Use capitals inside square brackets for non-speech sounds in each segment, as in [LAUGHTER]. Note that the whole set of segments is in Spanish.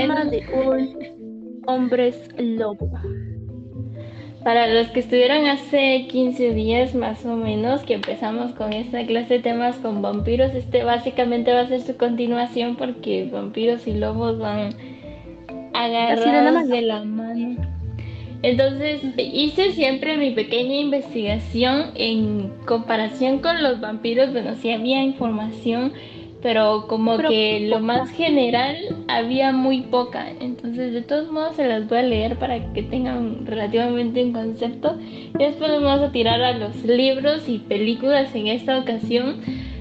tema de hoy, hombres lobo. Para los que estuvieron hace 15 días más o menos que empezamos con esta clase de temas con vampiros, este básicamente va a ser su continuación porque vampiros y lobos van agarrados de la mano. Entonces hice siempre mi pequeña investigación en comparación con los vampiros, bueno, sí había información pero como que lo más general había muy poca. Entonces, de todos modos, se las voy a leer para que tengan relativamente un concepto. Y después nos vamos a tirar a los libros y películas en esta ocasión.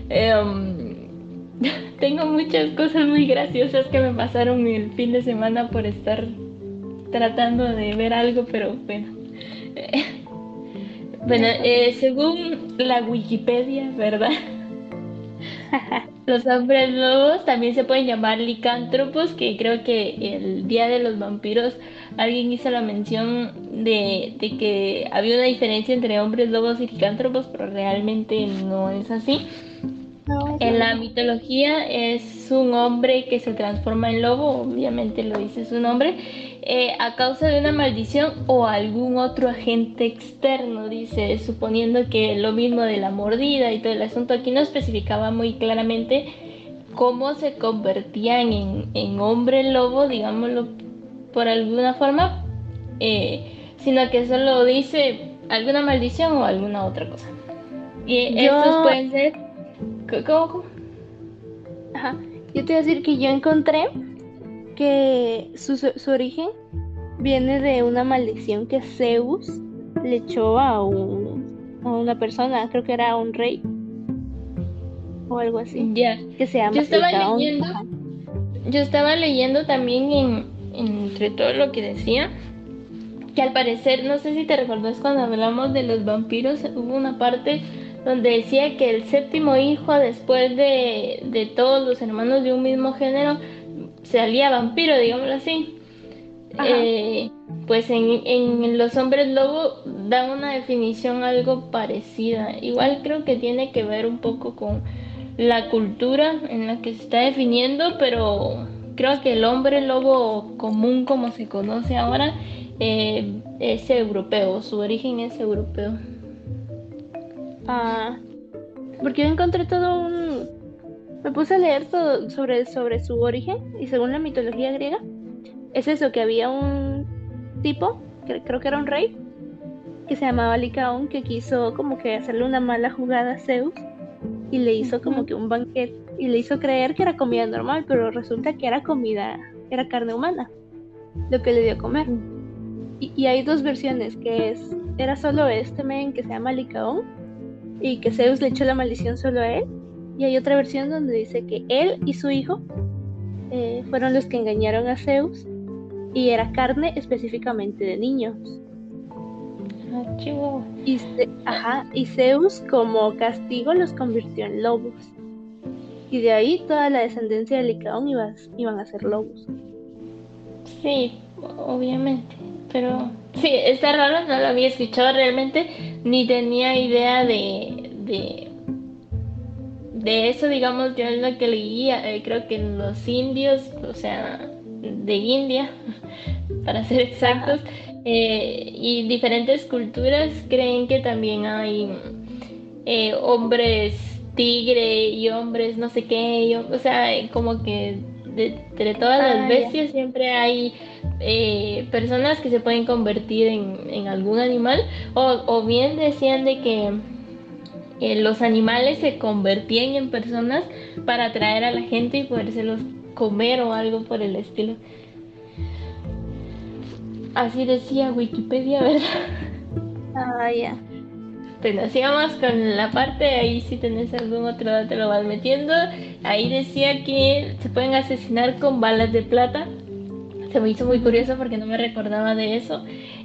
Em, [LAUGHS] tengo muchas cosas muy graciosas que me pasaron el fin de semana por estar tratando de ver algo, pero bueno. [LAUGHS] bueno, eh, según la Wikipedia, ¿verdad? [LAUGHS] Los hombres lobos también se pueden llamar licántropos, que creo que el Día de los Vampiros alguien hizo la mención de, que había una diferencia entre hombres lobos y licántropos, pero realmente no es así. En la mitología es un hombre que se transforma en lobo, obviamente lo dice su nombre, eh, a causa de una maldición o algún otro agente externo, dice, suponiendo que lo mismo de la mordida y todo el asunto, aquí no especificaba muy claramente cómo se convertían en, hombre lobo, digámoslo por alguna forma, eh, sino que solo dice alguna maldición o alguna otra cosa. Y estos pueden ser... ¿Cómo? Ajá. Yo te voy a decir que yo encontré que su, su, origen viene de una maldición que Zeus le echó a, un, a una persona, creo que era un rey o algo así. Ya. Que se llama. Yo estaba leyendo. Yo estaba leyendo también en, entre todo lo que decía que al parecer, no sé si te recuerdas cuando hablamos de los vampiros, hubo una parte donde decía que el séptimo hijo después de, de todos los hermanos de un mismo género salía vampiro, digámoslo así. Eh, pues en, en, los hombres lobo dan una definición algo parecida. Igual creo que tiene que ver un poco con la cultura en la que se está definiendo, pero creo que el hombre lobo común como se conoce ahora eh, es europeo, su origen es europeo. Ah, porque yo encontré todo un me puse a leer todo sobre, sobre su origen y según la mitología griega, es eso, que había un tipo, que creo que era un rey, que se llamaba Licaón, que quiso como que hacerle una mala jugada a Zeus y le hizo como que un banquete y le hizo creer que era comida normal, pero resulta que era comida, era carne humana, lo que le dio a comer. Y, y hay dos versiones, que es, era solo este men que se llama Licaón y que Zeus le echó la maldición solo a él y hay otra versión donde dice que él y su hijo eh, fueron los que engañaron a Zeus y era carne específicamente de niños. Ah, y, ajá, y Zeus como castigo los convirtió en lobos. Y de ahí toda la descendencia de Licaón iban a ser lobos. Sí, obviamente. Pero sí, está raro, no lo había escuchado realmente, ni tenía idea de de eso, digamos, yo es lo que leía, eh, creo que los indios, o sea, de India, [LAUGHS] para ser exactos, eh, y diferentes culturas creen que también hay eh, hombres tigre y hombres no sé qué, o sea, como que de, entre todas las ah, bestias siempre hay personas que se pueden convertir en, en algún animal, o, o bien decían de que los animales se convertían en personas para atraer a la gente y podérselos comer o algo por el estilo. Así decía Wikipedia, ¿verdad? Ah, ya. Bueno, sigamos con la parte, ahí si tenés algún otro dato lo vas metiendo. Ahí decía que se pueden asesinar con balas de plata. Se me hizo muy curioso porque no me recordaba de eso.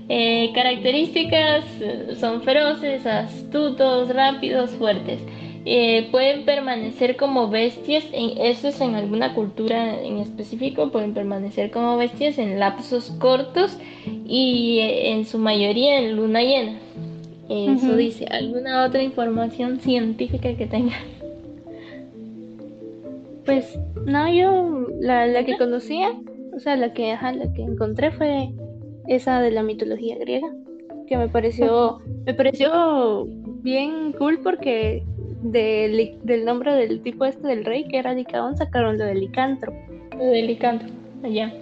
Eh, características eh, son feroces, astutos, rápidos, fuertes. Eh, pueden permanecer como bestias, en, eso es en alguna cultura en específico, pueden permanecer como bestias en lapsos cortos y en su mayoría en luna llena. Eso dice, ¿alguna otra información científica que tenga? Pues no, yo la, la que conocía o sea, la que, la que encontré fue esa de la mitología griega, que me pareció, me pareció bien cool porque del nombre del tipo este del rey, que era Licaón, sacaron lo de licantro. Lo de licantro, allá.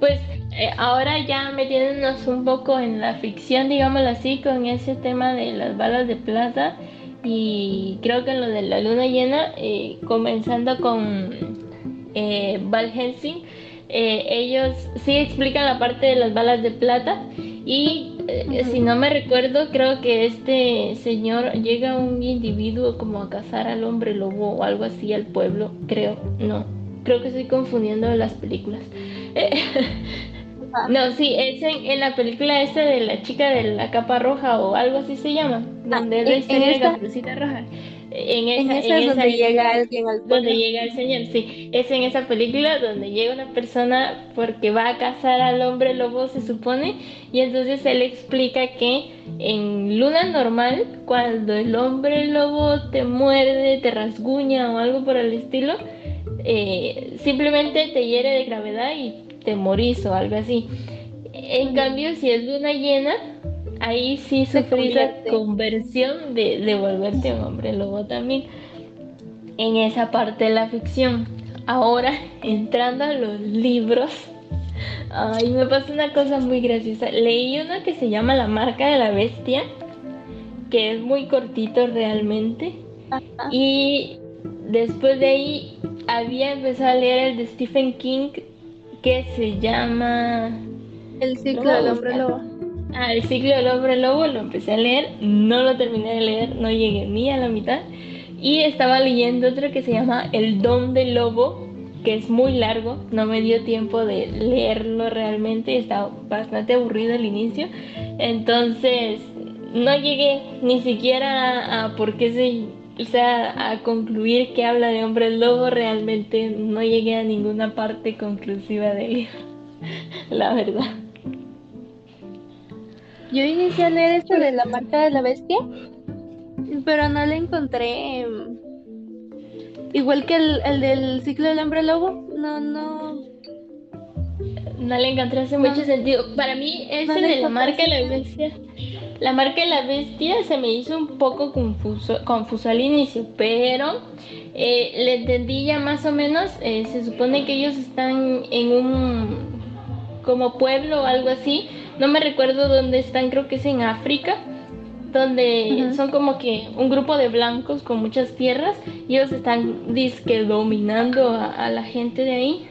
Pues eh, ahora ya metiéndonos un poco en la ficción, digámoslo así, con ese tema de las balas de plata y creo que lo de la luna llena, eh, comenzando con eh, Val Helsing, eh, ellos sí explican la parte de las balas de plata y si no me recuerdo, creo que este señor llega un individuo como a cazar al hombre lobo o algo así al pueblo, creo, no, creo que estoy confundiendo las películas. [LAUGHS] No, sí, es en, la película esta de la chica de la capa roja o algo así se llama, ah, donde es la historia de la roja. En esa, en donde llega alguien al Donde llega el señor, sí. Es en esa película donde llega una persona porque va a cazar al hombre lobo, se supone, y entonces él explica que en luna normal, cuando el hombre lobo te muerde, te rasguña o algo por el estilo, eh, simplemente te hiere de gravedad y te morís o algo así. En cambio, si es luna llena, ahí sí sufrís la conversión de, de volverte un hombre lobo también. En esa parte de la ficción. Ahora, [LAUGHS] entrando a los libros, ay, me pasó una cosa muy graciosa. Leí uno que se llama La marca de la bestia, que es muy cortito realmente. Y después de ahí había empezado a leer el de Stephen King que se llama El ciclo del hombre lobo. El ciclo del hombre lobo lo empecé a leer, no lo terminé de leer, no llegué ni a la mitad. Y estaba leyendo otro que se llama El don del lobo, que es muy largo, no me dio tiempo de leerlo realmente, estaba bastante aburrido al inicio. Entonces, no llegué ni siquiera a por qué se o sea, a concluir que habla de hombre lobo, realmente no llegué a ninguna parte conclusiva del libro, [LAUGHS] la verdad. Yo inicié a leer esto de la marca de la bestia, pero no la encontré. Em, igual que el, el del ciclo del hombre lobo, no, no. No le encontré hace mucho sentido. Para mí, ese de la marca de la bestia la marca de la bestia se me hizo un poco confuso, confuso al inicio, pero eh, le entendí ya más o menos. Eh, se supone que ellos están en un como pueblo o algo así. No me recuerdo dónde están, creo que es en África, donde son como que un grupo de blancos con muchas tierras y ellos están disque dominando a la gente de ahí.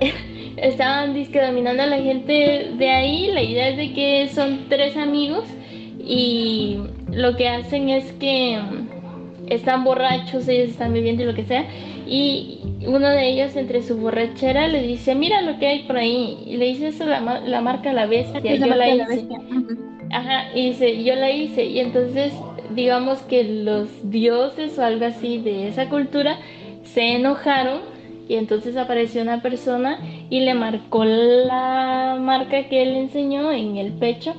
[LAUGHS] estaban disque dominando a la gente de ahí. La idea es de que son tres amigos y lo que hacen es que están borrachos, ellos están bebiendo y lo que sea. Y uno de ellos entre su borrachera le dice, mira lo que hay por ahí. Y le dice, eso la, la marca la bestia, yo la, hice. Ajá, y dice, yo la hice. Y entonces digamos que los dioses o algo así de esa cultura se enojaron y entonces apareció una persona y le marcó la marca que él enseñó en el pecho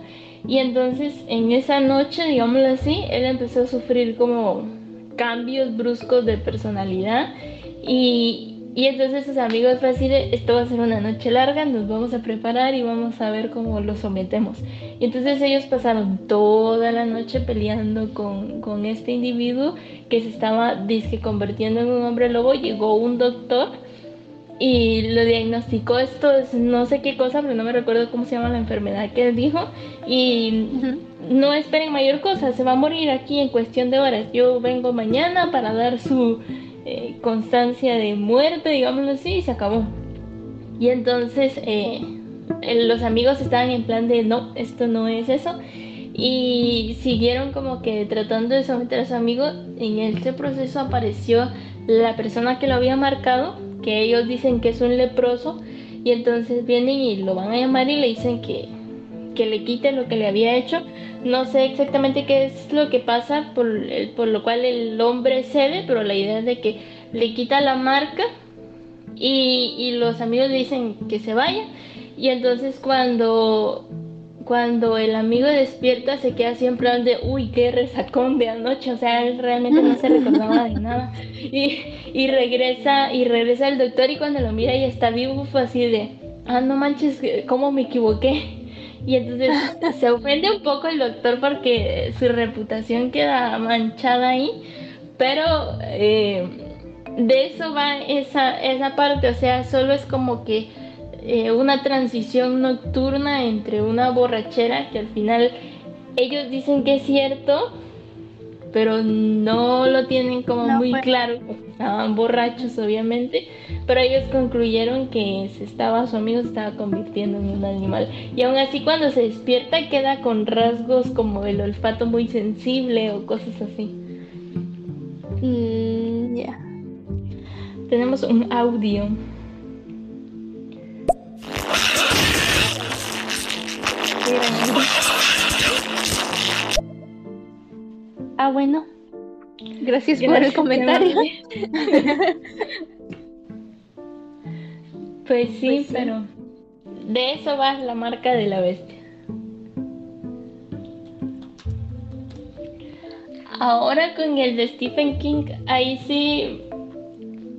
y entonces en esa noche, digámoslo así, él empezó a sufrir como cambios bruscos de personalidad y, y entonces sus amigos decir, esto va a ser una noche larga, nos vamos a preparar y vamos a ver cómo lo sometemos. Y entonces ellos pasaron toda la noche peleando con, con este individuo que se estaba disque convirtiendo en un hombre lobo. Llegó un doctor y lo diagnosticó esto, no sé qué cosa, pero no me recuerdo cómo se llama la enfermedad que él dijo. Y no esperen mayor cosa, se va a morir aquí en cuestión de horas. Yo vengo mañana para dar su eh, constancia de muerte, digámoslo así, y se acabó. Y entonces eh, los amigos estaban en plan de no, esto no es eso. Y siguieron como que tratando de someter a su amigo. En ese proceso apareció la persona que lo había marcado que ellos dicen que es un leproso y entonces vienen y lo van a llamar y le dicen que, que le quite lo que le había hecho. No sé exactamente qué es lo que pasa por, por lo cual el hombre cede, pero la idea es de que le quita la marca y, y los amigos dicen que se vaya y entonces cuando cuando el amigo despierta se queda siempre de, uy, qué resacón de anoche, o sea, él realmente no se recordaba de nada. Y, y regresa, y regresa el doctor y cuando lo mira y está vivo fue así de, ah, no manches, ¿cómo me equivoqué? Y entonces [LAUGHS] se ofende un poco el doctor porque su reputación queda manchada ahí, pero eh, de eso va esa, esa parte, o sea, solo es como que eh, una transición nocturna entre una borrachera que al final ellos dicen que es cierto, pero no lo tienen como muy claro, estaban borrachos obviamente, pero ellos concluyeron que se estaba, su amigo se estaba convirtiendo en un animal. Y aún así cuando se despierta queda con rasgos como el olfato muy sensible o cosas así. Mm, ya. Tenemos un audio. Ah, bueno. Gracias, por el comentario. [LAUGHS] pues sí, pues pero de eso va la marca de la bestia. Ahora con el de Stephen King, ahí sí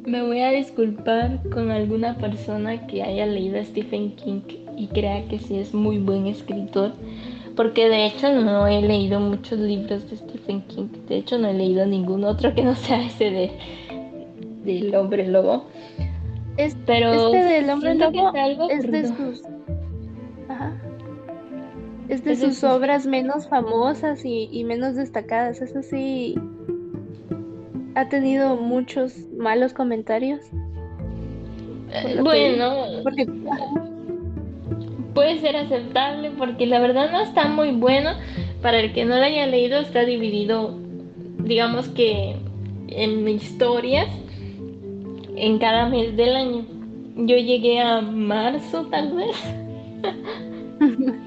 me voy a disculpar con alguna persona que haya leído a Stephen King y crea que sí es muy buen escritor, porque de hecho no he leído muchos libros de Stephen King, de hecho no he leído ningún otro que no sea ese de del hombre lobo. Es, Pero este del hombre lobo es de sus es de sus obras menos famosas y, y menos destacadas. Eso sí, ha tenido muchos malos comentarios. Bueno, porque... puede ser aceptable porque la verdad no está muy bueno. Para el que no lo haya leído está dividido, digamos que en historias en cada mes del año. Yo llegué a marzo tal vez. [LAUGHS]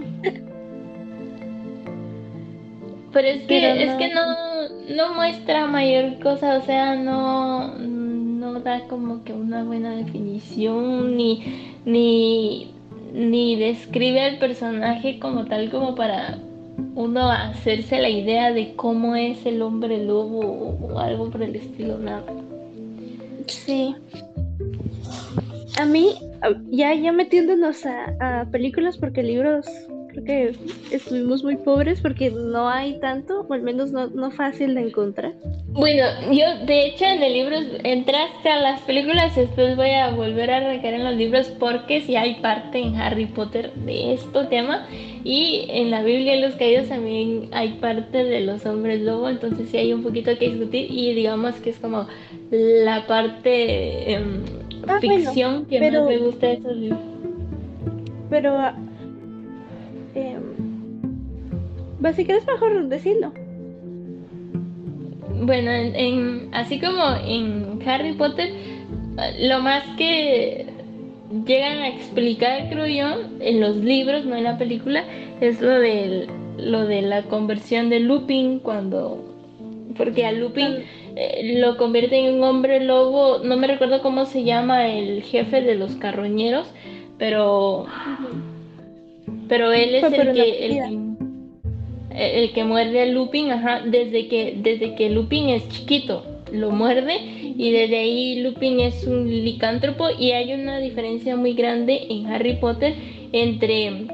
Pero es que, es que no, no muestra mayor cosa, o sea, no, no da como que una buena definición, ni, ni, ni describe al personaje como tal como para uno hacerse la idea de cómo es el hombre lobo o algo por el estilo, nada. Sí. A mí, ya, ya metiéndonos a, a películas, porque libros creo que estuvimos muy pobres porque no hay tanto, o al menos no, no fácil de encontrar. Bueno, yo de hecho en el libro entraste a las películas, después voy a volver a recaer en los libros porque si hay parte en Harry Potter de este tema y en la Biblia de los Caídos también hay parte de los hombres lobo, entonces sí hay un poquito que discutir y digamos que es como la parte em, ah, ficción que más me gusta de esos libros. Pero es mejor decirlo. Bueno, en, así como en Harry Potter, lo más que llegan a explicar, creo yo, en los libros, no en la película, es lo de, lo de la conversión de Lupin cuando... Porque a Lupin eh, lo convierte en un hombre lobo, no me recuerdo cómo se llama el jefe de los carroñeros, pero pero él es el que, el, que muerde a Lupin, ajá, desde que, desde que Lupin es chiquito, lo muerde y desde ahí Lupin es un licántropo y hay una diferencia muy grande en Harry Potter entre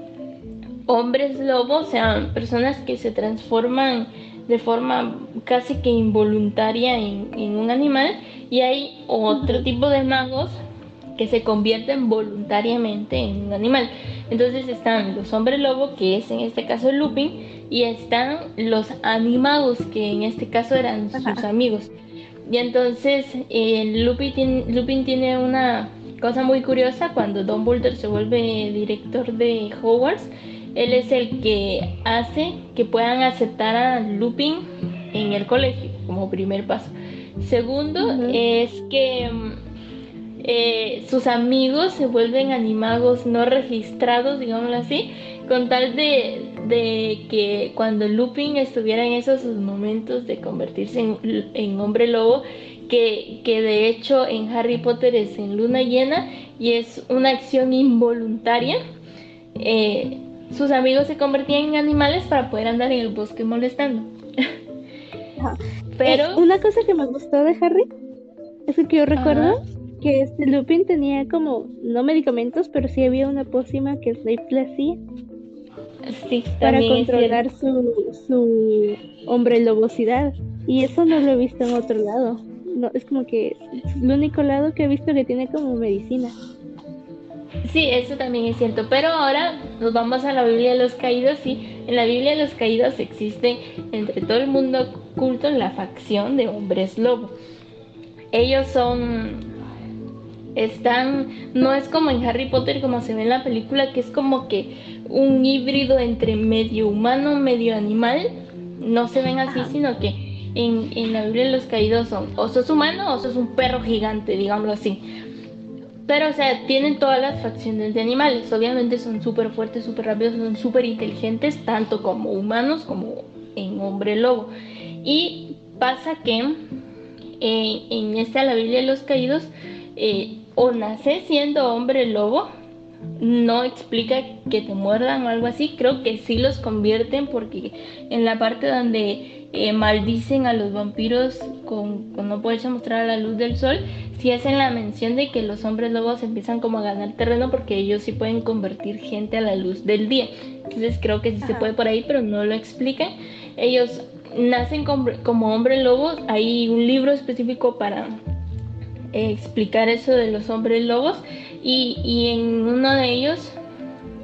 hombres lobos, o sea, personas que se transforman de forma casi que involuntaria en, en un animal y hay otro tipo de magos que se convierten voluntariamente en un animal. Entonces están los hombres lobo, que es en este caso Lupin, y están los animagos, que en este caso eran sus amigos. Y entonces eh, Lupin, tiene, Lupin tiene una cosa muy curiosa cuando Don Dumbledore se vuelve director de Hogwarts. Él es el que hace que puedan aceptar a Lupin en el colegio como primer paso. Segundo es que mm, eh, sus amigos se vuelven animagos no registrados, digámoslo así, con tal de, que cuando Lupin estuviera en esos momentos de convertirse en, hombre lobo, que, de hecho en Harry Potter es en luna llena y es una acción involuntaria, eh, sus amigos se convertían en animales para poder andar en el bosque molestando. [LAUGHS] Pero eh, una cosa que me gustó de Harry es que yo recuerdo que este Lupin tenía como no medicamentos, pero sí había una pócima que Snape le hacía. Sí, para controlar su, su hombre lobosidad. Y eso no lo he visto en otro lado. No, es como que el único lado que he visto que tiene como medicina. Sí, eso también es cierto. Pero ahora nos vamos a la Biblia de los Caídos y en la Biblia de los Caídos existe entre todo el mundo culto la facción de hombres lobo. Ellos son están, no es como en Harry Potter como se ve en la película, que es como que un híbrido entre medio humano, medio animal. No se ven así, sino que en, en la Biblia de los caídos son o sos humano o sos un perro gigante, digámoslo así. Pero, o sea, tienen todas las facciones de animales. Obviamente son súper fuertes, súper rápidos, son súper inteligentes, tanto como humanos como en hombre lobo. Y pasa que eh, en esta, la Biblia de los caídos, eh, o nace siendo hombre lobo, no explica que te muerdan o algo así, creo que sí los convierten porque en la parte donde eh, maldicen a los vampiros con, no poderse mostrar a la luz del sol, sí hacen la mención de que los hombres lobos empiezan como a ganar terreno porque ellos sí pueden convertir gente a la luz del día. Entonces creo que sí se puede por ahí, pero no lo explican. Ellos nacen como, como hombre lobo, hay un libro específico para explicar eso de los hombres lobos. Y, en uno de ellos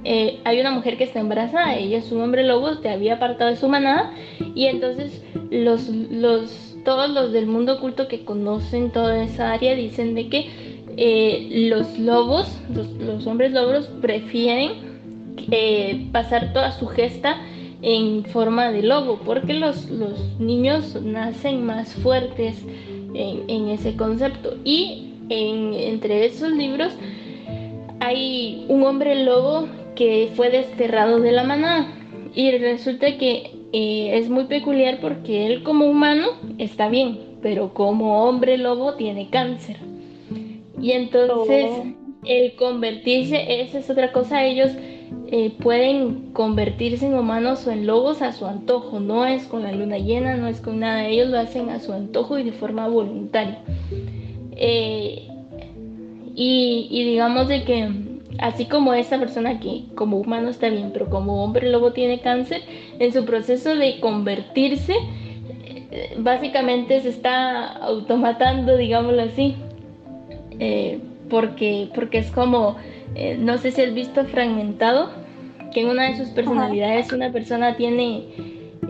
eh, hay una mujer que está embarazada, ella es un hombre lobo, te había apartado de su manada. Y entonces los, los, todos los del mundo oculto que conocen toda esa área dicen de que eh, los lobos, los, hombres lobos prefieren eh, pasar toda su gesta en forma de lobo porque los, los niños nacen más fuertes en, ese concepto y entre esos libros hay un hombre lobo que fue desterrado de la manada y resulta que eh, es muy peculiar porque él como humano está bien, pero como hombre lobo tiene cáncer. Y entonces oh. el convertirse, esa es otra cosa, ellos eh, pueden convertirse en humanos o en lobos a su antojo, no es con la luna llena, no es con nada, ellos lo hacen a su antojo y de forma voluntaria. Eh, y, digamos de que así como esta persona que como humano está bien, pero como hombre lobo tiene cáncer, en su proceso de convertirse, eh, básicamente se está automatando, digámoslo así, porque, porque es como, eh, no sé si has visto fragmentado, que en una de sus personalidades una persona tiene,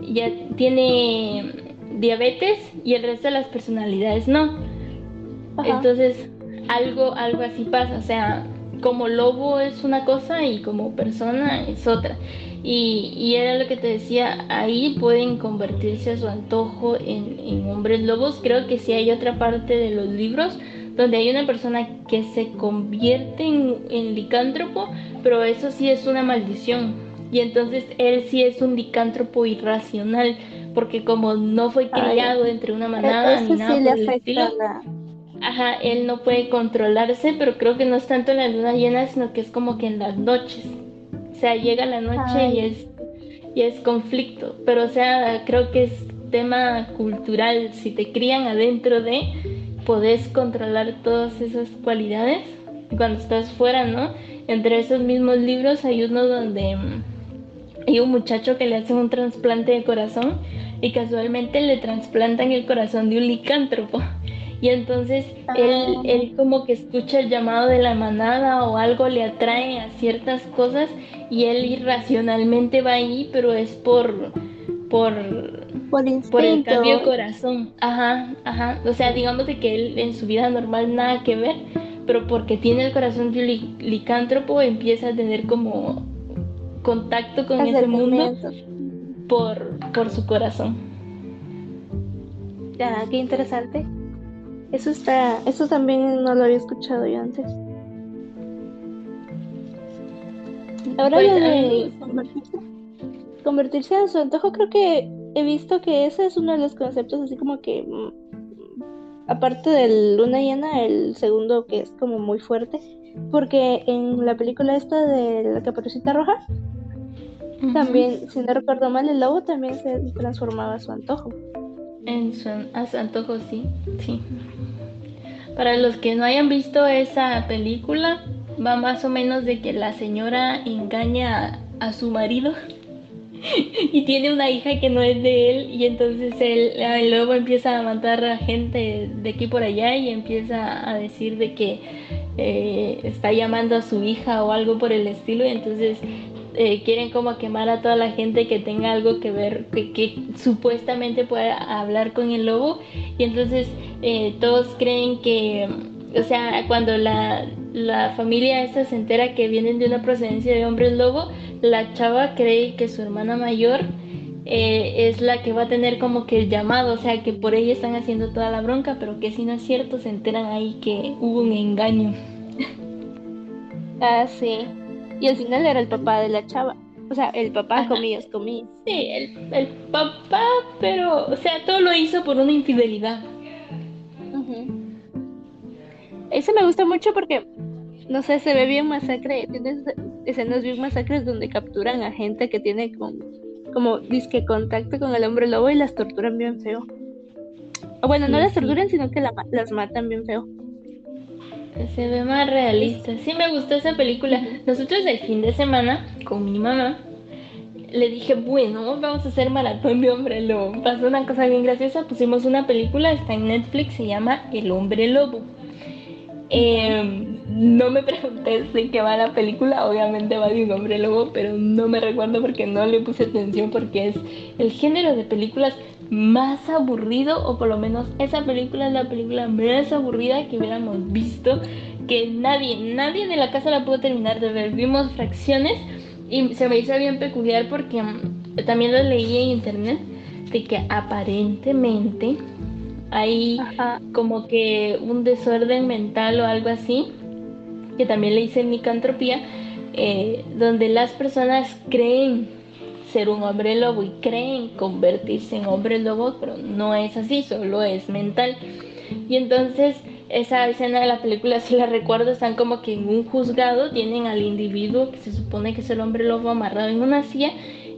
ya tiene diabetes y el resto de las personalidades no. Entonces, algo, algo así pasa, o sea, como lobo es una cosa y como persona es otra. Y, y, era lo que te decía, ahí pueden convertirse a su antojo en, en, hombres lobos. Creo que sí hay otra parte de los libros donde hay una persona que se convierte en, en licántropo, pero eso sí es una maldición. Y entonces él sí es un licántropo irracional, porque como no fue criado entre una manada ni nada por el estilo. Ajá, él no puede controlarse, pero creo que no es tanto en la luna llena, sino que es como que en las noches. O sea, llega la noche y es, y es conflicto. Pero, o sea, creo que es tema cultural. Si te crían adentro de, podés controlar todas esas cualidades. Cuando estás fuera, ¿no? Entre esos mismos libros hay uno donde mm, hay un muchacho que le hacen un trasplante de corazón y casualmente le trasplantan el corazón de un licántropo. Y entonces él, ah. él como que escucha el llamado de la manada o algo le atrae a ciertas cosas y él irracionalmente va ahí, pero es por por, por, el cambio de corazón. Ajá, ajá. O sea, digamos de que él en su vida normal nada que ver, pero porque tiene el corazón de licántropo empieza a tener como contacto con ese mundo por, por su corazón. Ya, qué interesante. Eso está, eso también no lo había escuchado yo antes. Ahora pues, lo de convertirse, convertirse en su antojo, creo que he visto que ese es uno de los conceptos así como que mm, aparte del luna llena, el segundo que es como muy fuerte, porque en la película esta de la caperucita roja, también, si no recuerdo mal, el lobo también se transformaba a su antojo. En su, a su antojo, sí, sí. Para los que no hayan visto esa película, va más o menos de que la señora engaña a, su marido [LAUGHS] y tiene una hija que no es de él y entonces él, el lobo empieza a matar a gente de aquí por allá y empieza a decir de que eh, está llamando a su hija o algo por el estilo y entonces eh, quieren como quemar a toda la gente que tenga algo que ver, que, supuestamente pueda hablar con el lobo. Y entonces eh, todos creen que, o sea, cuando la, la familia esta se entera que vienen de una procedencia de hombres lobo, la chava cree que su hermana mayor eh, es la que va a tener como que el llamado, o sea, que por ella están haciendo toda la bronca, pero que si no es cierto, se enteran ahí que hubo un engaño. [LAUGHS] Ah, sí. Y al final era el papá de la chava. O sea, el papá, comillas, comillas. Sí, el, el, papá, pero, o sea, todo lo hizo por una infidelidad. Ese me gusta mucho porque, no sé, se ve bien masacre. Tienes escenas bien masacres donde capturan a gente que tiene con, como disque contacto con el hombre lobo y las torturan bien feo. O bueno, no las torturan, sino que las matan bien feo. Se ve más realista. Sí me gustó esa película. Nosotros el fin de semana, con mi mamá, le dije, bueno, vamos a hacer maratón de Hombre Lobo. Pasó una cosa bien graciosa, pusimos una película, está en Netflix, se llama El Hombre Lobo. Em, no me [LAUGHS] pregunté de qué va la película, obviamente va de un hombre lobo, pero no me recuerdo porque no le puse atención porque es el género de películas más aburrido, o por lo menos esa película es la película más aburrida que hubiéramos visto, que nadie, nadie de la casa la pudo terminar de ver. Vimos fracciones y se me hizo bien peculiar porque mm, también lo leí en internet de que aparentemente hay como que un desorden mental o algo así, que también le hice en micantropía, eh, donde las personas creen ser un hombre lobo y creen convertirse en hombre lobo, pero no es así, solo es mental. Y entonces esa escena de la película, [LAUGHS] si la recuerdo, están como que en un juzgado, tienen al individuo que se supone que es el hombre lobo amarrado en una silla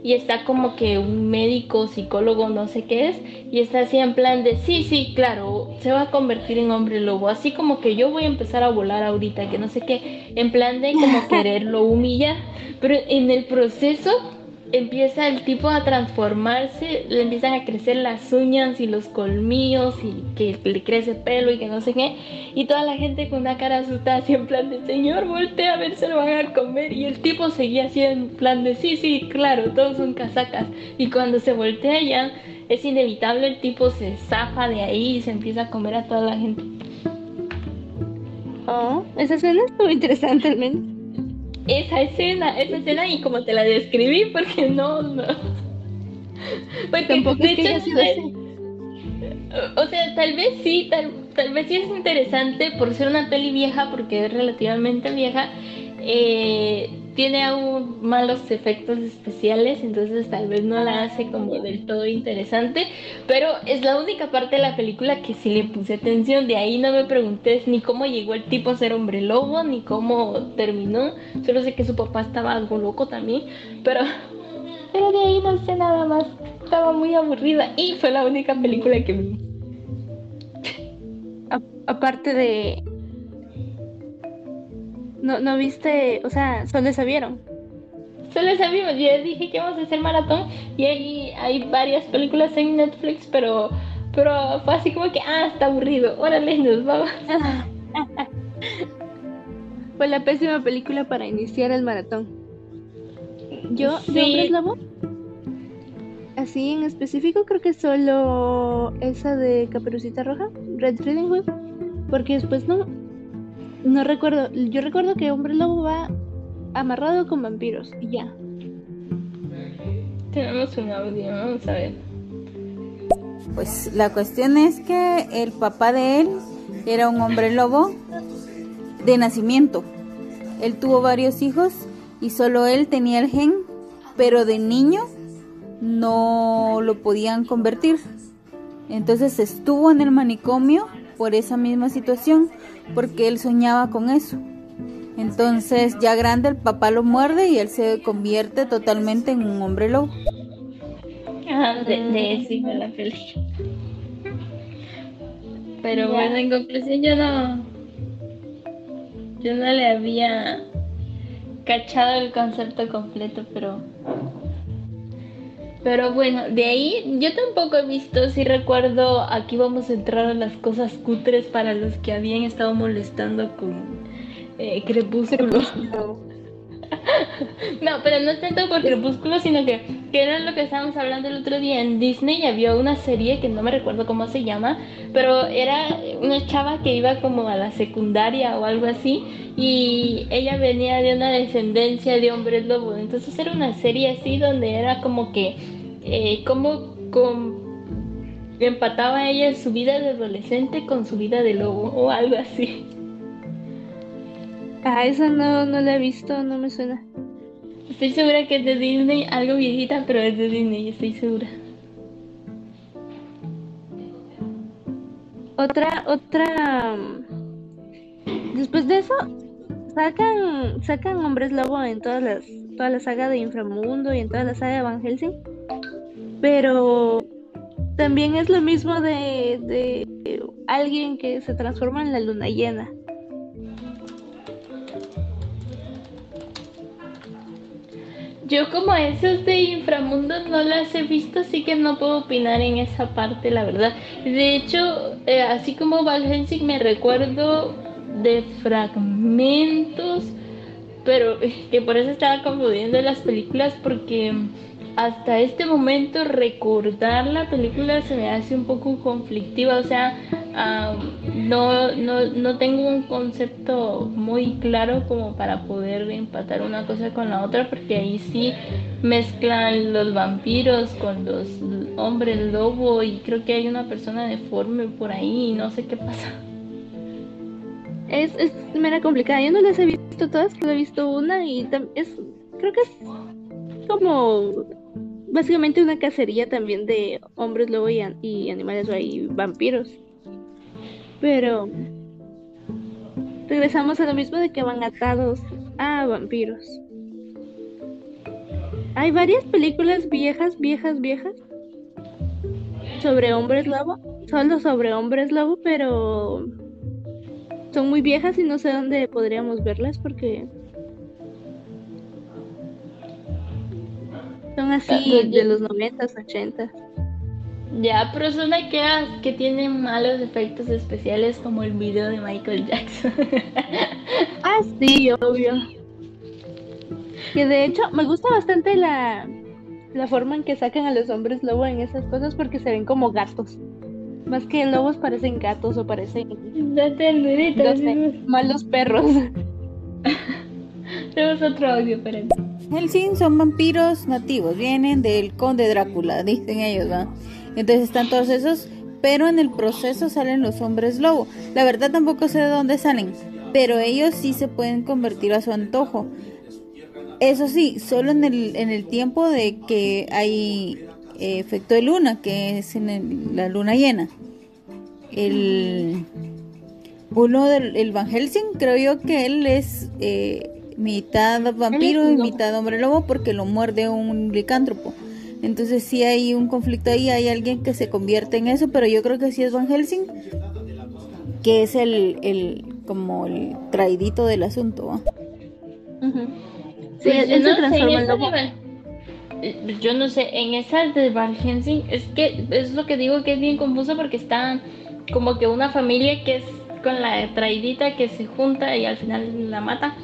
y está como que un médico, psicólogo, no sé qué es, y está así en plan de, sí, sí, claro, se va a convertir en hombre lobo, así como que yo voy a empezar a volar ahorita, que no sé qué, en plan de como [LAUGHS] quererlo humillar, pero en el proceso empieza el tipo a transformarse, le empiezan a crecer las uñas y los colmillos y que le crece pelo y que no sé qué. Y toda la gente con una cara asustada así en plan de, señor, voltea a ver, se lo van a comer. Y el tipo seguía así en plan de, sí, sí, claro, todos son casacas. Y cuando se voltea ya, es inevitable, el tipo se zafa de ahí y se empieza a comer a toda la gente. Oh, esa escena estuvo interesante al menos esa escena, esa escena y como te la describí, porque no, no. Porque tampoco es que hecho, o sea, tal vez sí, tal, tal vez sí es interesante por ser una peli vieja, porque es relativamente vieja, eh, tiene aún malos efectos especiales, entonces tal vez no la hace como del todo interesante, pero es la única parte de la película que sí le puse atención, de ahí no me pregunté ni cómo llegó el tipo a ser hombre lobo, ni cómo terminó, solo sé que su papá estaba algo loco también, pero, pero de ahí no sé nada más, estaba muy aburrida y fue la única película que vi. aparte de no, no viste, o sea, solo sabieron. Solo sabíamos, ya dije que vamos a hacer maratón y ahí hay varias películas en Netflix, pero, pero fue así como que, ah, está aburrido, órale, nos vamos. [LAUGHS] fue la pésima película para iniciar el maratón. Yo, sí. Lobo, así en específico, creo que solo esa de Caperucita Roja, Red Riding Hood, porque después no, no recuerdo. Yo recuerdo que Hombre Lobo va amarrado con vampiros y ya. Tenemos un audio, vamos a ver. Pues la cuestión es que el papá de él era un hombre lobo de nacimiento. Él tuvo varios hijos y solo él tenía el gen, pero de niño no lo podían convertir. Entonces estuvo en el manicomio por esa misma situación, porque él soñaba con eso. Entonces, ya grande, el papá lo muerde y él se convierte totalmente en un hombre lobo. Ah, de, de la película. Pero bueno, en conclusión, yo no. Yo no le había cachado el concepto completo, pero pero bueno, de ahí yo tampoco he visto, si recuerdo, aquí vamos a entrar a las cosas cutres para los que habían estado molestando con eh, Crepúsculo. [LAUGHS] no, pero no tanto por Crepúsculo, sino que, que era lo que estábamos hablando el otro día. En Disney había una serie que no me recuerdo cómo se llama, pero era una chava que iba como a la secundaria o algo así, y ella venía de una descendencia de hombres lobos. Entonces era una serie así donde era como que eh, cómo empataba ella su vida de adolescente con su vida de lobo o algo así. Ah, esa no, no la he visto, no me suena. Estoy segura que es de Disney, algo viejita, pero es de Disney, estoy segura. Otra, otra. Después de eso, sacan, sacan hombres lobo en todas las, toda la saga de Inframundo y en toda la saga de Van Helsing. Pero también es lo mismo de, alguien que se transforma en la luna llena. Yo como esos de inframundo no las he visto, así que no puedo opinar en esa parte, la verdad. De hecho, eh, así como Val me recuerdo de fragmentos, pero [LAUGHS] que por eso estaba confundiendo las películas porque hasta este momento recordar la película se me hace un poco conflictiva, o sea, no, no, no, tengo un concepto muy claro como para poder empatar una cosa con la otra, porque ahí sí mezclan los vampiros con los hombres lobo y creo que hay una persona deforme por ahí y no sé qué pasa. Es, es mera complicada, yo no las he visto todas, solo he visto una y es, creo que es como básicamente una cacería también de hombres lobo y, y animales y vampiros. Pero regresamos a lo mismo de que van atados a vampiros. Hay varias películas viejas, viejas, viejas sobre hombres lobo, solo sobre hombres lobo, pero son muy viejas y no sé dónde podríamos verlas porque Son así de los 90 80 Ya, pero son aquellas que tienen malos efectos especiales como el video de Michael Jackson. [LAUGHS] ah, sí, obvio. Que de hecho me gusta bastante la, la forma en que sacan a los hombres lobo en esas cosas porque se ven como gatos. Más que lobos parecen gatos o parecen malos perros. [LAUGHS] Tenemos otro audio, Helsing son vampiros nativos, vienen del conde Drácula, dicen ellos, ¿va? Entonces están todos esos, pero en el proceso salen los hombres lobo. La verdad tampoco sé de dónde salen, pero ellos sí se pueden convertir a su antojo. Eso sí, solo en el, en el tiempo de que hay eh, efecto de luna, que es en la luna llena. El uno del Van Helsing, creo yo que él es eh, mitad vampiro y mitad hombre lobo porque lo muerde un licántropo. Entonces sí hay un conflicto ahí, hay alguien que se convierte en eso, pero yo creo que sí es Van Helsing, que es el, el como el traidito del asunto. Sí, él se transforma en lobo. Eh, yo no sé, en esa de Van Helsing, es que es lo que digo que es bien confuso porque está como que una familia que es con la traidita que se junta y al final la mata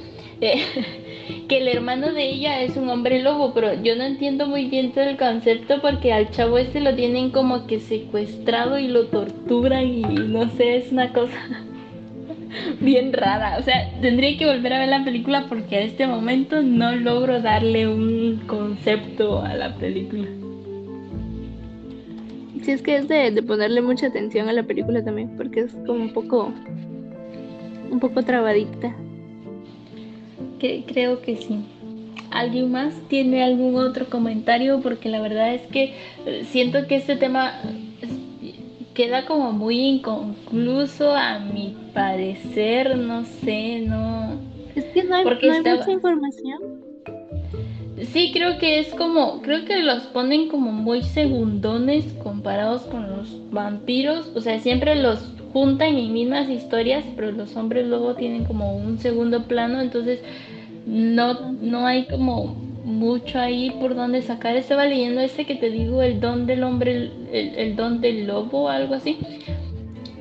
[LAUGHS] que el hermano de ella es un hombre lobo, pero yo no entiendo muy bien todo el concepto porque al chavo este lo tienen como que secuestrado y lo torturan y no sé, es una cosa [LAUGHS] bien rara. O sea, tendría que volver a ver la película porque a este momento no logro darle un concepto a la película. Sí, es que es de, de ponerle mucha atención a la película también, porque es como un poco, un poco trabadita creo que sí. ¿Alguien más tiene algún otro comentario? Porque la verdad es que eh, siento que este tema queda como muy inconcluso a mi parecer, no sé, no, Es que no hay, Porque no hay estaba- mucha información. Sí, creo que es como, creo que los ponen como muy segundones comparados con los vampiros, o sea, siempre los juntan en mismas historias, pero los hombres luego tienen como un segundo plano, entonces no, no hay como mucho ahí por donde sacar. Estaba leyendo este que te digo, el don del hombre, el, el- el don del lobo, algo así.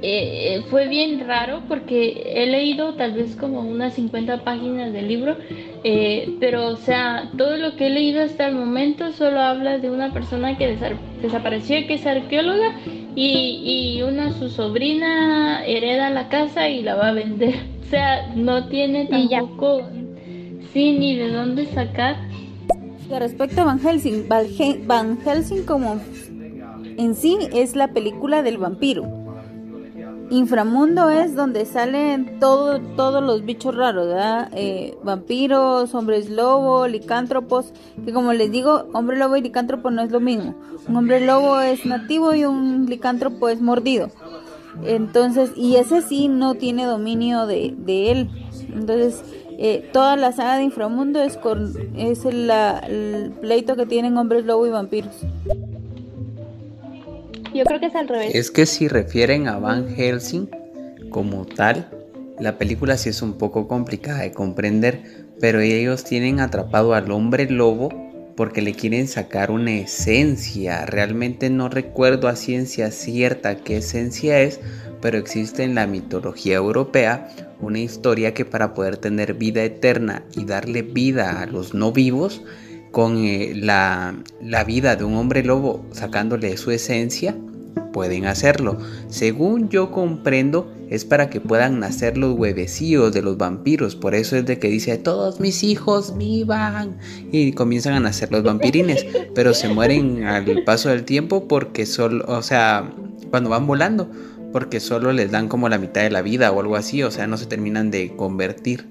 Eh, eh, fue bien raro porque he leído tal vez como unas 50 páginas del libro, eh, pero o sea, todo lo que he leído hasta el momento solo habla de una persona que desa- desapareció, que es arqueóloga, y, y una su sobrina hereda la casa y la va a vender. [LAUGHS] O sea, no tiene Y ya. Sí, ni de dónde sacar. Respecto a Van Helsing, Van He- Van Helsing como en sí es la película del vampiro. Inframundo es donde salen todo, todos los bichos raros. Eh, vampiros, hombres lobo, licántropos, que como les digo, hombre lobo y licántropo no es lo mismo. Un hombre lobo es nativo y un licántropo es mordido. Entonces, y ese sí no tiene dominio de, de él. Entonces, eh, toda la saga de Inframundo es, con, es el, la- el pleito que tienen hombres lobo y vampiros. Yo creo que es al revés. Es que si refieren a Van Helsing como tal, la película sí es un poco complicada de comprender, pero ellos tienen atrapado al hombre lobo porque le quieren sacar una esencia. Realmente no recuerdo a ciencia cierta qué esencia es, pero existe en la mitología europea una historia que para poder tener vida eterna y darle vida a los no vivos, con eh, la, la vida de un hombre lobo sacándole su esencia, pueden hacerlo. Según yo comprendo, es para que puedan nacer los huevecillos de los vampiros. Por eso es de que dice, todos mis hijos vivan. Y comienzan a nacer los vampirines. [LAUGHS] Pero se mueren al paso del tiempo porque solo, o sea, cuando van volando. Porque solo les dan como la mitad de la vida o algo así. O sea, no se terminan de convertir.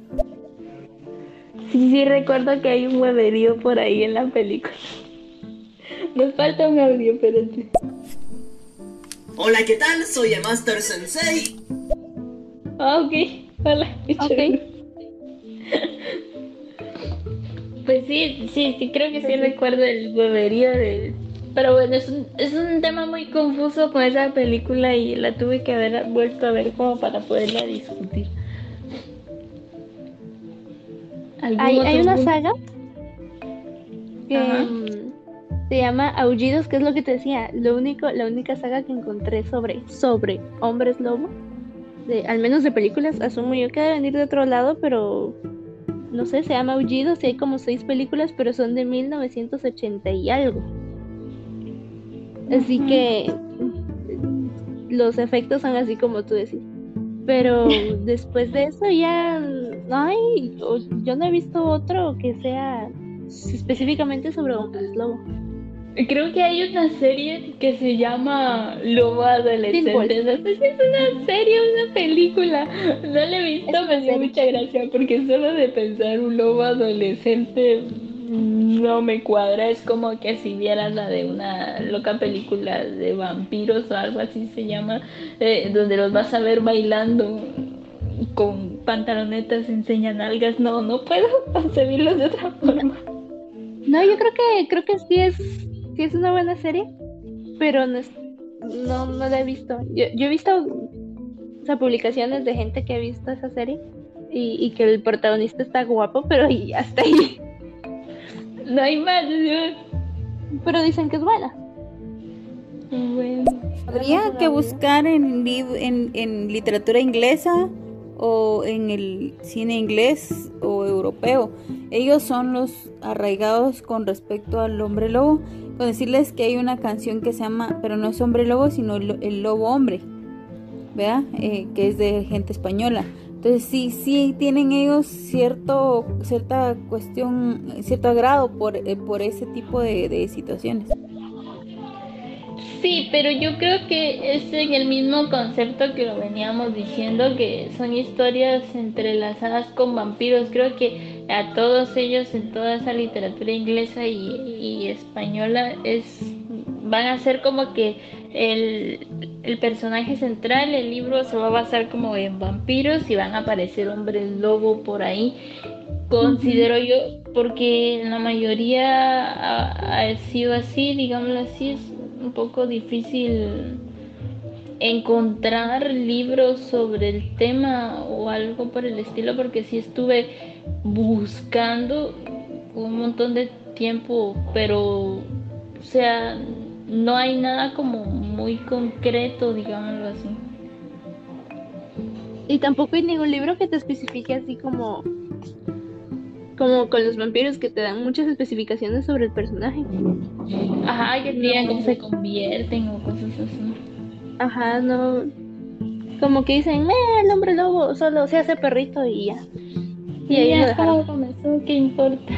Sí, sí, recuerdo que hay un hueverío por ahí en la película. [LAUGHS] Nos falta un audio, espérate. Hola, ¿qué tal? Soy el Master Sensei. Ah, ok. Hola. qué Ok. chévere. Pues sí, sí, sí, creo que sí recuerdo el hueverío de... Pero bueno, es un, es un tema muy confuso con esa película y la tuve que haber vuelto a ver como para poderla discutir. ¿Algún Hay, una punto? saga que se llama Aullidos, que es lo que te decía. Lo único, la única saga que encontré sobre, sobre hombres lobo, de, al menos de películas, asumo yo que debe venir de otro lado, pero no sé, se llama Aullidos y hay como seis películas, pero son de 1980 y algo. Así que los efectos son así como tú decís. Pero después de eso ya no hay, o- yo no he visto otro que sea específicamente sobre hombres lobo. Creo que hay una serie que se llama Lobo Adolescente. No sé si es una serie o una película. No la he visto, Es me dio mucha gracia porque solo de pensar un lobo adolescente mm, no me cuadra. Es como que si vieras la de una loca película de vampiros o algo así se llama, eh, donde los vas a ver bailando con pantalonetas enseñan algas. No, no puedo [LAUGHS] concebirlos de otra forma. No, yo creo que creo que sí es sí es una buena serie, pero no es- no, no la he visto. Yo, yo he visto o sea, publicaciones de gente que ha visto esa serie y, y que el protagonista está guapo, pero y hasta ahí. [LAUGHS] No hay más. Pero dicen que es buena. Bueno. Habría que buscar en, en literatura inglesa o en el cine inglés o europeo. Ellos son los arraigados con respecto al hombre lobo. Con decirles que hay una canción que se llama, pero no es hombre lobo, sino el, lobo hombre, ¿verdad? Eh, que es de gente española. Entonces sí, sí tienen ellos cierto, cierta cuestión, cierto agrado por, eh, por ese tipo de situaciones. Sí, pero yo creo que es en el mismo concepto que lo veníamos diciendo, que son historias entrelazadas con vampiros. Creo que a todos ellos en toda esa literatura inglesa y, y española es van a ser como que el, el, personaje central, el libro se va a basar como en vampiros y van a aparecer hombres lobo por ahí. Considero yo, porque la mayoría ha, ha, sido así, digámoslo así, es un poco difícil encontrar libros sobre el tema o algo por el estilo, porque sí estuve buscando un montón de tiempo, pero, o sea, no hay nada como muy concreto, digámoslo así. Y tampoco hay ningún libro que te especifique así como como con los vampiros que te dan muchas especificaciones sobre el personaje. Ajá, que te digan cómo se convierten o cosas así. Ajá, no. Como que dicen, eh, el hombre lobo solo se hace perrito y ya. Y, ahí ya lo comenzó, ¿qué importa?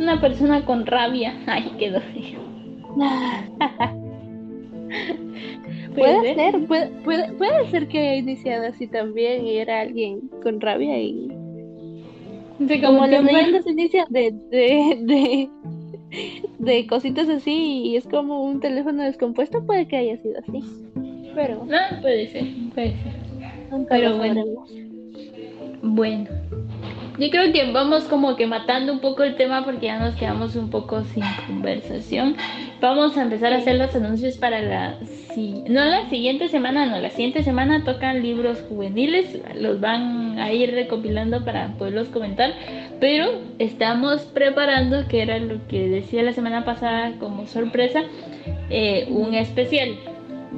Una persona con rabia. [LAUGHS] Ay, quedó. [LAUGHS] puede ser, puede, puede, puede, ser que haya iniciado así también y era alguien con rabia y. como las leyendas inician de, de, de, [LAUGHS] de cositas así y es como un teléfono descompuesto, puede que haya sido así. Pero. No, puede ser, puede ser. Pero bueno. Bueno. Yo creo que vamos como que matando un poco el tema porque ya nos quedamos un poco sin conversación. Vamos a empezar a hacer los anuncios para la... Si, no la siguiente semana, no, la siguiente semana tocan libros juveniles, los van a ir recopilando para poderlos comentar, pero estamos preparando, que era lo que decía la semana pasada como sorpresa, eh, un especial.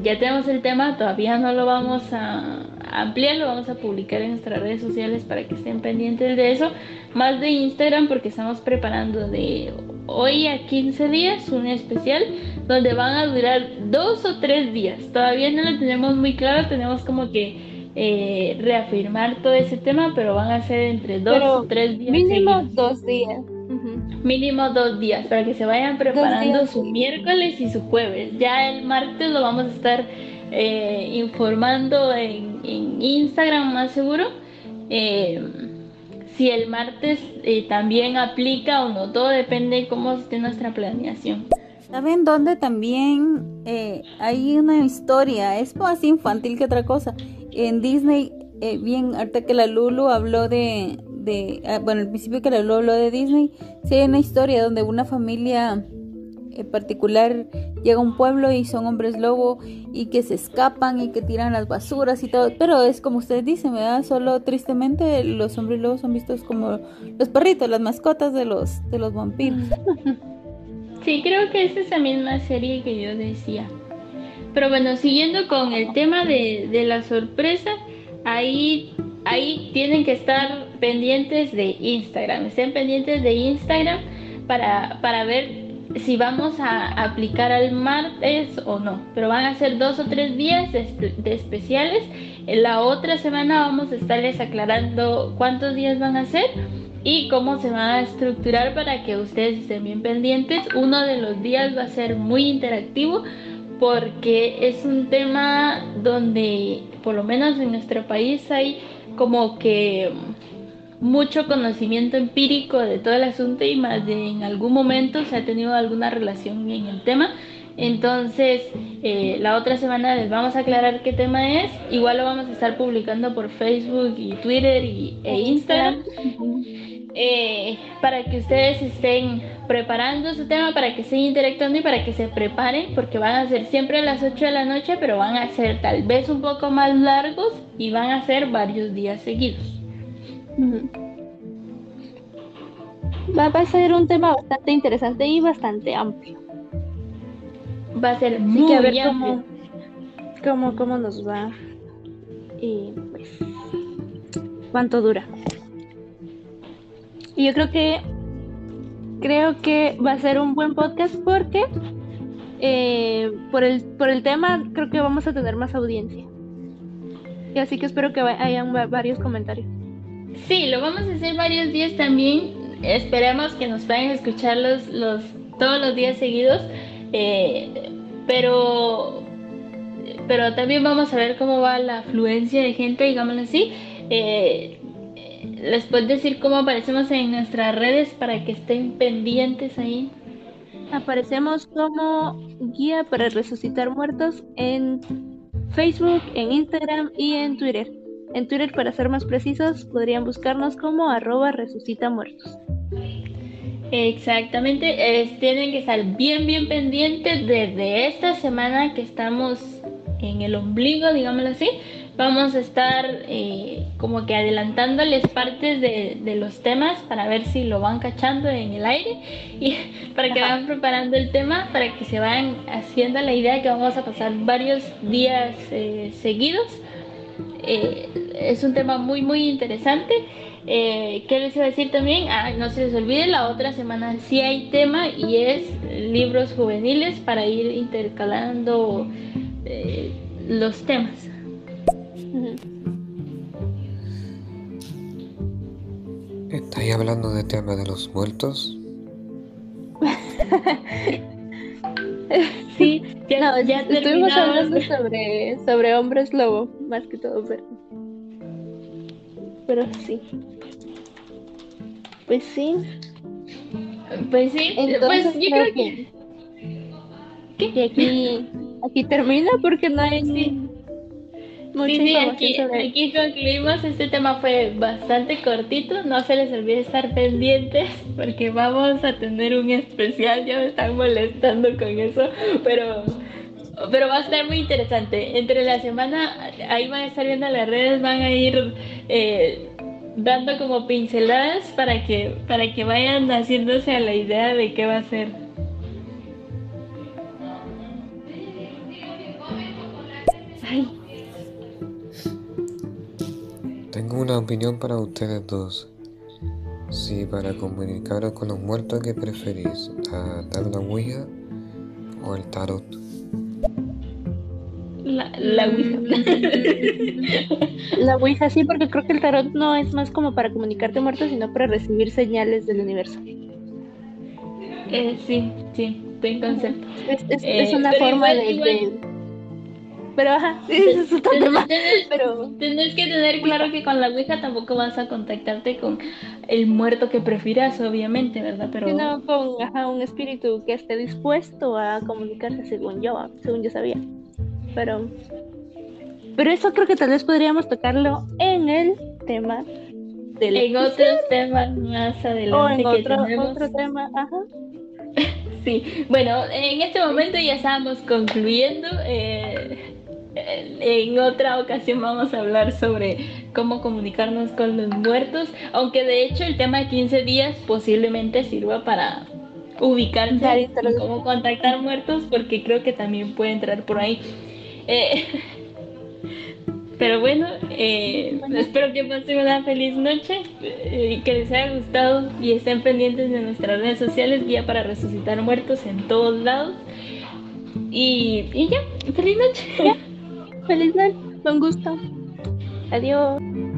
Ya tenemos el tema, todavía no lo vamos a, ampliar, lo vamos a publicar en nuestras redes sociales para que estén pendientes de eso. Más de Instagram porque estamos preparando de hoy a 15 días un especial donde van a durar dos o tres días. Todavía no lo tenemos muy claro, tenemos como que eh, reafirmar todo ese tema, pero van a ser entre dos o tres días. Mínimo dos días. Mínimo dos días para que se vayan preparando su miércoles y su jueves. Ya el martes lo vamos a estar eh, informando en, Instagram más seguro. Eh, si el martes eh, también aplica o no, todo depende de cómo esté nuestra planeación. ¿Saben dónde también hay una historia? Es más infantil que otra cosa. En Disney, bien, ahorita que la Lulu habló de, de ah, bueno, al principio que la Lulu habló de Disney, sí hay una historia donde una familia en particular llega un pueblo y son hombres lobo y que se escapan y que tiran las basuras y todo, pero es como ustedes dicen, ¿verdad? Solo tristemente los hombres lobos son vistos como los perritos, las mascotas de los de los vampiros. [LAUGHS] Sí, creo que es esa misma serie que yo decía. Pero bueno, siguiendo con el tema de, de la sorpresa, ahí, ahí tienen que estar pendientes de Instagram. Estén pendientes de Instagram para, para ver si vamos a aplicar al martes o no, pero van a ser dos o tres días de, especiales. En la otra semana vamos a estarles aclarando cuántos días van a ser y cómo se van a estructurar para que ustedes estén bien pendientes. Uno de los días va a ser muy interactivo porque es un tema donde, por lo menos en nuestro país, hay como que mucho conocimiento empírico de todo el asunto y más de en algún momento se ha tenido alguna relación en el tema. Entonces, eh, la otra semana les vamos a aclarar qué tema es. Igual lo vamos a estar publicando por Facebook y Twitter y, e Instagram. Eh, para que ustedes estén preparando su tema, para que estén interactuando y para que se preparen, porque van a ser siempre a las 8 de la noche, pero van a ser tal vez un poco más largos y van a ser varios días seguidos. Va, a ser un tema bastante interesante y bastante amplio. Va a ser muy a ver cómo, cómo, nos va y pues cuánto dura. Y yo creo que creo que va a ser un buen podcast porque eh, por el por el tema creo que vamos a tener más audiencia. Y así que espero que hayan varios comentarios. Sí, lo vamos a hacer varios días también. Esperemos que nos puedan escuchar los, los, todos los días seguidos. Eh, pero, pero también vamos a ver cómo va la afluencia de gente, digámoslo así. Eh, les puedo decir cómo aparecemos en nuestras redes para que estén pendientes ahí. Aparecemos como guía para resucitar muertos en Facebook, en Instagram y en Twitter. En Twitter, para ser más precisos, podrían buscarnos como arroba resucita muertos. Exactamente, tienen que estar bien, bien pendientes desde esta semana que estamos en el ombligo, digámoslo así. Vamos a estar eh, como que adelantándoles partes de, los temas para ver si lo van cachando en el aire y [LAUGHS] para que vayan preparando el tema, para que se vayan haciendo la idea que vamos a pasar varios días eh, seguidos. Eh, es un tema muy, muy interesante. Eh, ¿Qué les iba a decir también? Ah, no se les olvide, la otra semana sí hay tema y es libros juveniles para ir intercalando eh, los temas. ¿Estáis hablando de tema de los muertos? [LAUGHS] ya, ya [LAUGHS] estuvimos hablando sobre, sobre hombres lobo, más que todo, pero pero sí. Pues sí. Pues sí. Entonces, pues yo creo que... que... aquí, aquí termina porque no hay sí. Mucha sí, aquí, aquí concluimos. Este tema fue bastante cortito. No se les olvide estar pendientes porque vamos a tener un especial. Ya me están molestando con eso, pero pero va a estar muy interesante. Entre la semana, ahí van a estar viendo las redes, van a ir eh, dando como pinceladas para que, para que vayan haciéndose a la idea de qué va a ser. Tengo una opinión para ustedes dos. Si para comunicaros con los muertos, ¿qué preferís? ¿La tabla Ouija o el tarot? La, la Ouija. la Ouija sí, porque creo que el tarot no es más como para comunicarte muerto, sino para recibir señales del universo. Eh, sí, sí, buen concepto. Es, es, es eh, una forma de, Pero ajá, sí, eso es otro tema. Pero... Tienes que tener claro que con la Ouija tampoco vas a contactarte con el muerto que prefieras, obviamente, ¿verdad? Pero... Sino con ajá, un espíritu que esté dispuesto a comunicarse según yo, según yo sabía pero pero eso creo que tal vez podríamos tocarlo en el tema del en otros temas más adelante o en otro, otro tema ajá [LAUGHS] sí bueno en este momento ya estamos concluyendo eh, en otra ocasión vamos a hablar sobre cómo comunicarnos con los muertos, aunque de hecho el tema de 15 días posiblemente sirva para ubicarse cómo contactar muertos, porque creo que también puede entrar por ahí. Eh, [LAUGHS] pero bueno, eh, espero que pasen una feliz noche eh, y que les haya gustado y estén pendientes de nuestras redes sociales, Guía para Resucitar Muertos en todos lados. Y, y ya, feliz noche. [LAUGHS] Feliz noche, con gusto. Adiós.